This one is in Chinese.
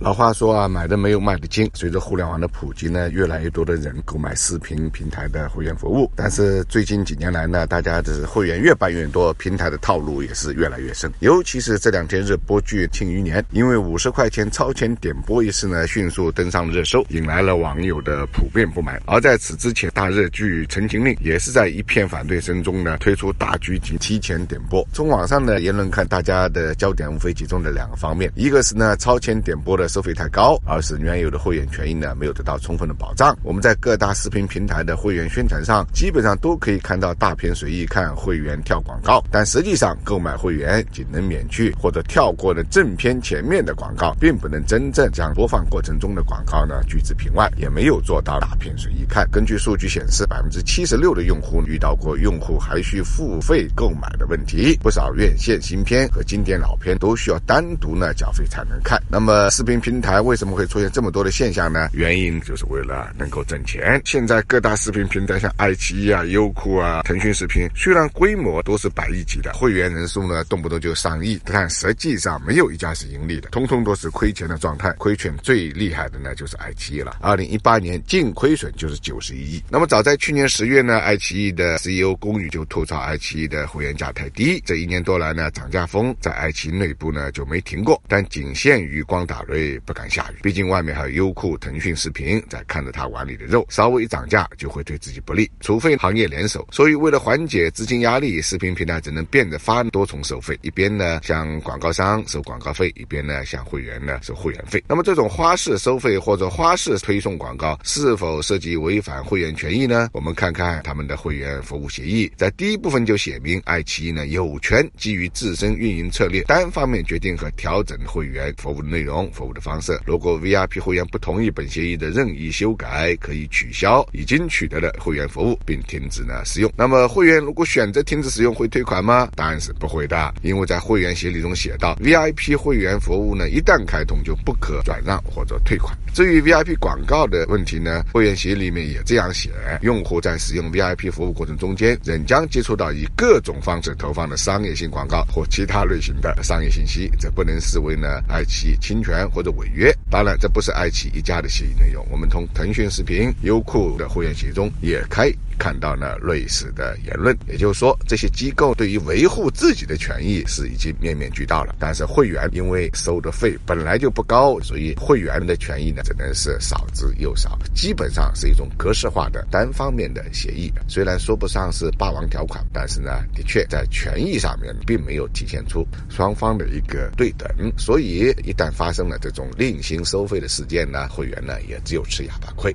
老话说啊，买的没有卖的精。随着互联网的普及呢，越来越多的人购买视频平台的会员服务。但是最近几年来呢，大家的会员越办越多，平台的套路也是越来越深。尤其是这两天热播剧《庆余年》，因为五十块钱超前点播一事呢，迅速登上热搜，引来了网友的普遍不满。而在此之前，大热剧《陈情令》也是在一片反对声中呢，推出大剧集提前点播。从网上的言论看，大家的焦点无非集中在两个方面：一个是呢，超前点播的。收费太高，而是原有的会员权益呢没有得到充分的保障。我们在各大视频平台的会员宣传上，基本上都可以看到大片随意看，会员跳广告。但实际上，购买会员仅能免去或者跳过的正片前面的广告，并不能真正将播放过程中的广告呢拒之屏外，也没有做到大片随意看。根据数据显示，百分之七十六的用户遇到过用户还需付费购买的问题。不少院线新片和经典老片都需要单独呢缴费才能看。那么视频。平台为什么会出现这么多的现象呢？原因就是为了能够挣钱。现在各大视频平台，像爱奇艺啊、优酷啊、腾讯视频，虽然规模都是百亿级的，会员人数呢动不动就上亿，但实际上没有一家是盈利的，通通都是亏钱的状态。亏钱最厉害的呢就是爱奇艺了，二零一八年净亏损就是九十一亿。那么早在去年十月呢，爱奇艺的 CEO 龚宇就吐槽爱奇艺的会员价太低。这一年多来呢，涨价风在爱奇艺内部呢就没停过，但仅限于光打瑞。不敢下雨，毕竟外面还有优酷、腾讯视频在看着他碗里的肉，稍微涨价就会对自己不利，除非行业联手。所以为了缓解资金压力，视频平台只能变着法多重收费，一边呢向广告商收广告费，一边呢向会员呢收会员费。那么这种花式收费或者花式推送广告是否涉及违反会员权益呢？我们看看他们的会员服务协议，在第一部分就写明，爱奇艺呢有权基于自身运营策略，单方面决定和调整会员服务内容、服务的。方式，如果 VIP 会员不同意本协议的任意修改，可以取消已经取得的会员服务，并停止呢使用。那么，会员如果选择停止使用，会退款吗？答案是不会的，因为在会员协议中写到，VIP 会员服务呢一旦开通就不可转让或者退款。至于 VIP 广告的问题呢，会员协议里面也这样写：用户在使用 VIP 服务过程中间，仍将接触到以各种方式投放的商业性广告或其他类型的商业信息，这不能视为呢爱奇艺侵权或的。违约，当然这不是爱奇艺一家的协议内容。我们从腾讯视频、优酷的会员协议中也可以看到呢类似的言论。也就是说，这些机构对于维护自己的权益是已经面面俱到了。但是会员因为收的费本来就不高，所以会员的权益呢只能是少之又少，基本上是一种格式化的单方面的协议。虽然说不上是霸王条款，但是呢，的确在权益上面并没有体现出双方的一个对等。所以一旦发生了这种另行收费的事件呢，会员呢也只有吃哑巴亏。